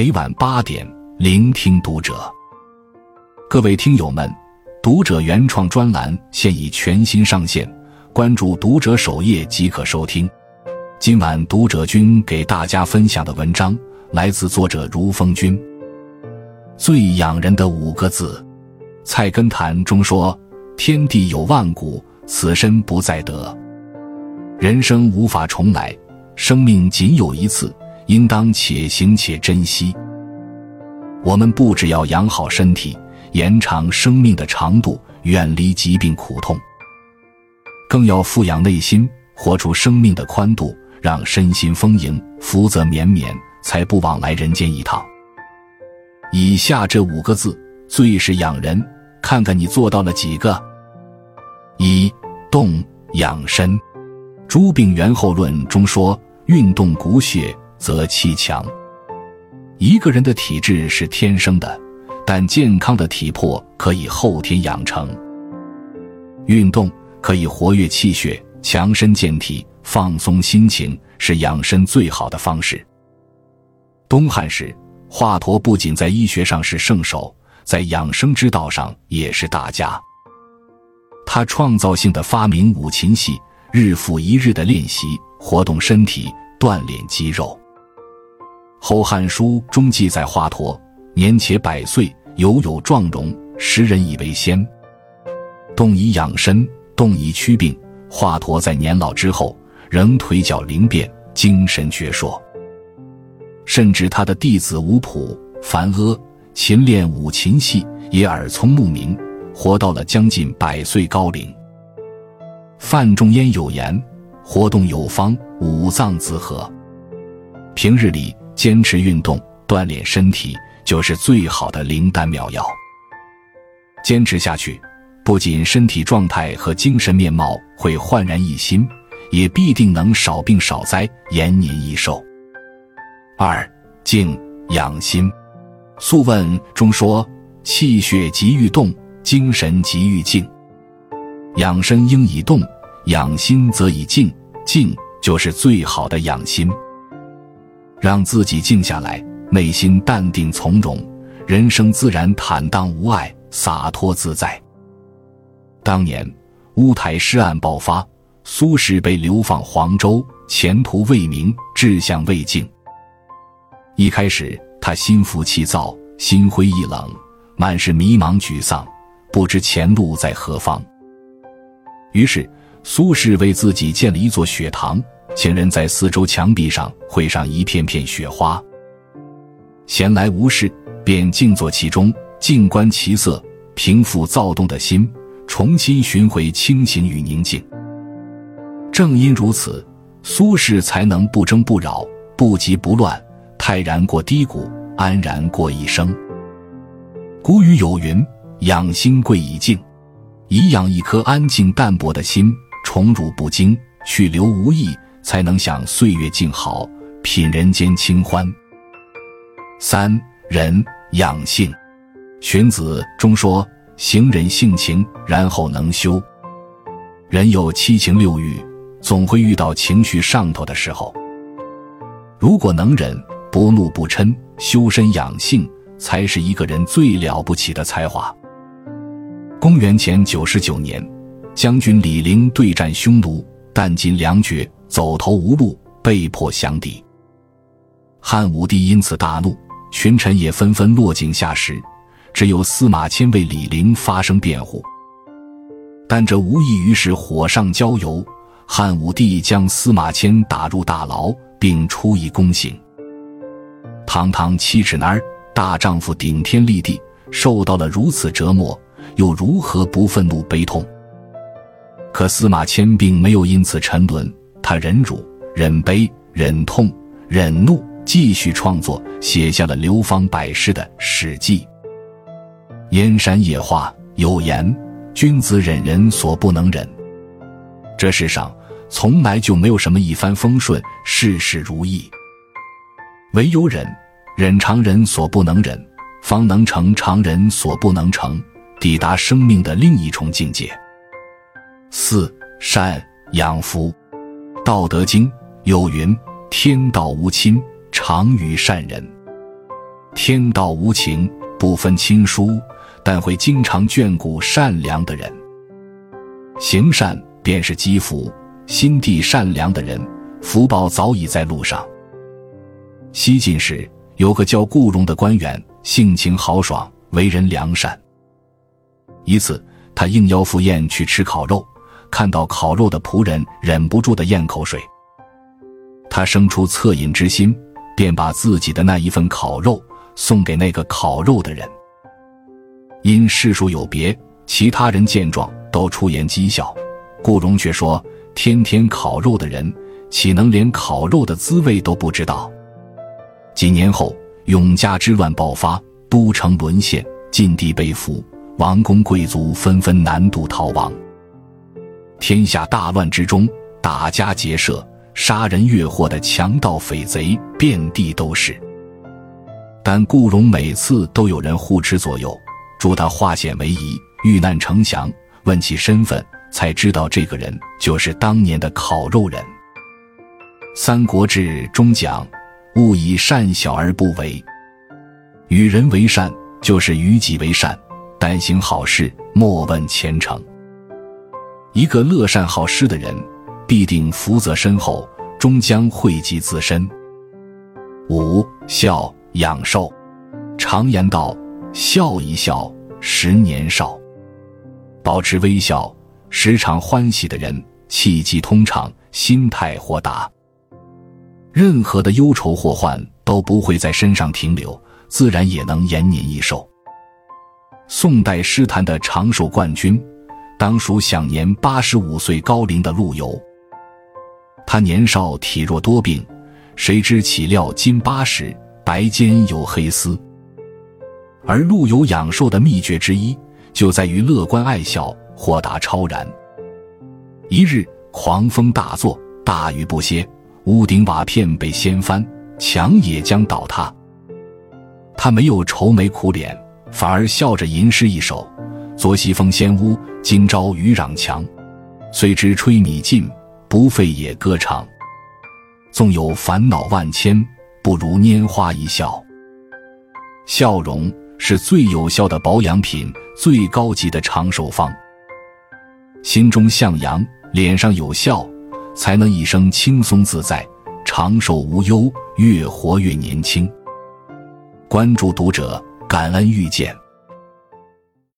每晚八点，聆听读者。各位听友们，读者原创专栏现已全新上线，关注读者首页即可收听。今晚读者君给大家分享的文章来自作者如风君。最养人的五个字，《菜根谭》中说：“天地有万古，此身不再得。”人生无法重来，生命仅有一次。应当且行且珍惜。我们不只要养好身体，延长生命的长度，远离疾病苦痛，更要富养内心，活出生命的宽度，让身心丰盈，福泽绵绵，才不枉来人间一趟。以下这五个字最是养人，看看你做到了几个？一动养身，《诸病源候论》中说：“运动骨血。”则气强。一个人的体质是天生的，但健康的体魄可以后天养成。运动可以活跃气血、强身健体、放松心情，是养生最好的方式。东汉时，华佗不仅在医学上是圣手，在养生之道上也是大家。他创造性的发明五禽戏，日复一日的练习，活动身体，锻炼肌肉。《后汉书》中记载，华佗年且百岁，犹有壮容，时人以为仙。动以养身，动以祛病。华佗在年老之后，仍腿脚灵便，精神矍铄。甚至他的弟子吴普、樊阿勤练五禽戏，也耳聪目明，活到了将近百岁高龄。范仲淹有言：“活动有方，五脏自和。”平日里。坚持运动锻炼身体，就是最好的灵丹妙药。坚持下去，不仅身体状态和精神面貌会焕然一新，也必定能少病少灾，延年益寿。二静养心，《素问》中说：“气血急欲动，精神急欲静。养生应以动，养心则以静，静就是最好的养心。”让自己静下来，内心淡定从容，人生自然坦荡无碍、洒脱自在。当年乌台诗案爆发，苏轼被流放黄州，前途未明，志向未竟。一开始，他心浮气躁，心灰意冷，满是迷茫沮丧，不知前路在何方。于是，苏轼为自己建了一座雪堂。请人在四周墙壁上绘上一片片雪花。闲来无事，便静坐其中，静观其色，平复躁动的心，重新寻回清醒与宁静。正因如此，苏轼才能不争不扰，不急不乱，泰然过低谷，安然过一生。古语有云：“养心贵以静。”以养一颗安静淡泊的心，宠辱不惊，去留无意。才能享岁月静好，品人间清欢。三人养性，《荀子》中说：“行忍性情，然后能修。”人有七情六欲，总会遇到情绪上头的时候。如果能忍，不怒不嗔，修身养性，才是一个人最了不起的才华。公元前九十九年，将军李陵对战匈奴，弹尽粮绝。走投无路，被迫降敌。汉武帝因此大怒，群臣也纷纷落井下石，只有司马迁为李陵发声辩护。但这无异于是火上浇油。汉武帝将司马迁打入大牢，并处以宫刑。堂堂七尺男儿，大丈夫顶天立地，受到了如此折磨，又如何不愤怒悲痛？可司马迁并没有因此沉沦。他忍辱、忍悲、忍痛、忍怒，继续创作，写下了流芳百世的《史记》。燕山夜话有言：“君子忍人所不能忍。”这世上从来就没有什么一帆风顺、事事如意，唯有忍，忍常人所不能忍，方能成常人所不能成，抵达生命的另一重境界。四善养福。道德经有云：“天道无亲，常与善人。”天道无情，不分亲疏，但会经常眷顾善良的人。行善便是积福，心地善良的人，福报早已在路上。西晋时有个叫顾荣的官员，性情豪爽，为人良善。一次，他应邀赴宴去吃烤肉，看到烤肉的仆人，忍不住的咽口水。他生出恻隐之心，便把自己的那一份烤肉送给那个烤肉的人。因世数有别，其他人见状都出言讥笑，顾荣却说：“天天烤肉的人，岂能连烤肉的滋味都不知道？”几年后，永嘉之乱爆发，都城沦陷，晋帝被俘，王公贵族纷纷南渡逃亡。天下大乱之中，打家劫舍。杀人越货的强盗匪贼遍地都是，但顾荣每次都有人护持左右，助他化险为夷、遇难成祥。问其身份，才知道这个人就是当年的烤肉人。《三国志》中讲：“勿以善小而不为，与人为善就是与己为善。但行好事，莫问前程。”一个乐善好施的人。必定福泽深厚，终将惠及自身。五孝养寿，常言道：“笑一笑，十年少。”保持微笑，时常欢喜的人，气机通畅，心态豁达，任何的忧愁祸患都不会在身上停留，自然也能延年益寿。宋代诗坛的长寿冠军，当属享年八十五岁高龄的陆游。他年少体弱多病，谁知岂料今八十，白肩有黑丝。而陆游养寿的秘诀之一，就在于乐观爱笑、豁达超然。一日狂风大作，大雨不歇，屋顶瓦片被掀翻，墙也将倒塌。他没有愁眉苦脸，反而笑着吟诗一首：“昨夕风掀屋，今朝雨壤墙。虽知吹米尽。”不费也歌唱，纵有烦恼万千，不如拈花一笑。笑容是最有效的保养品，最高级的长寿方。心中向阳，脸上有笑，才能一生轻松自在，长寿无忧，越活越年轻。关注读者，感恩遇见。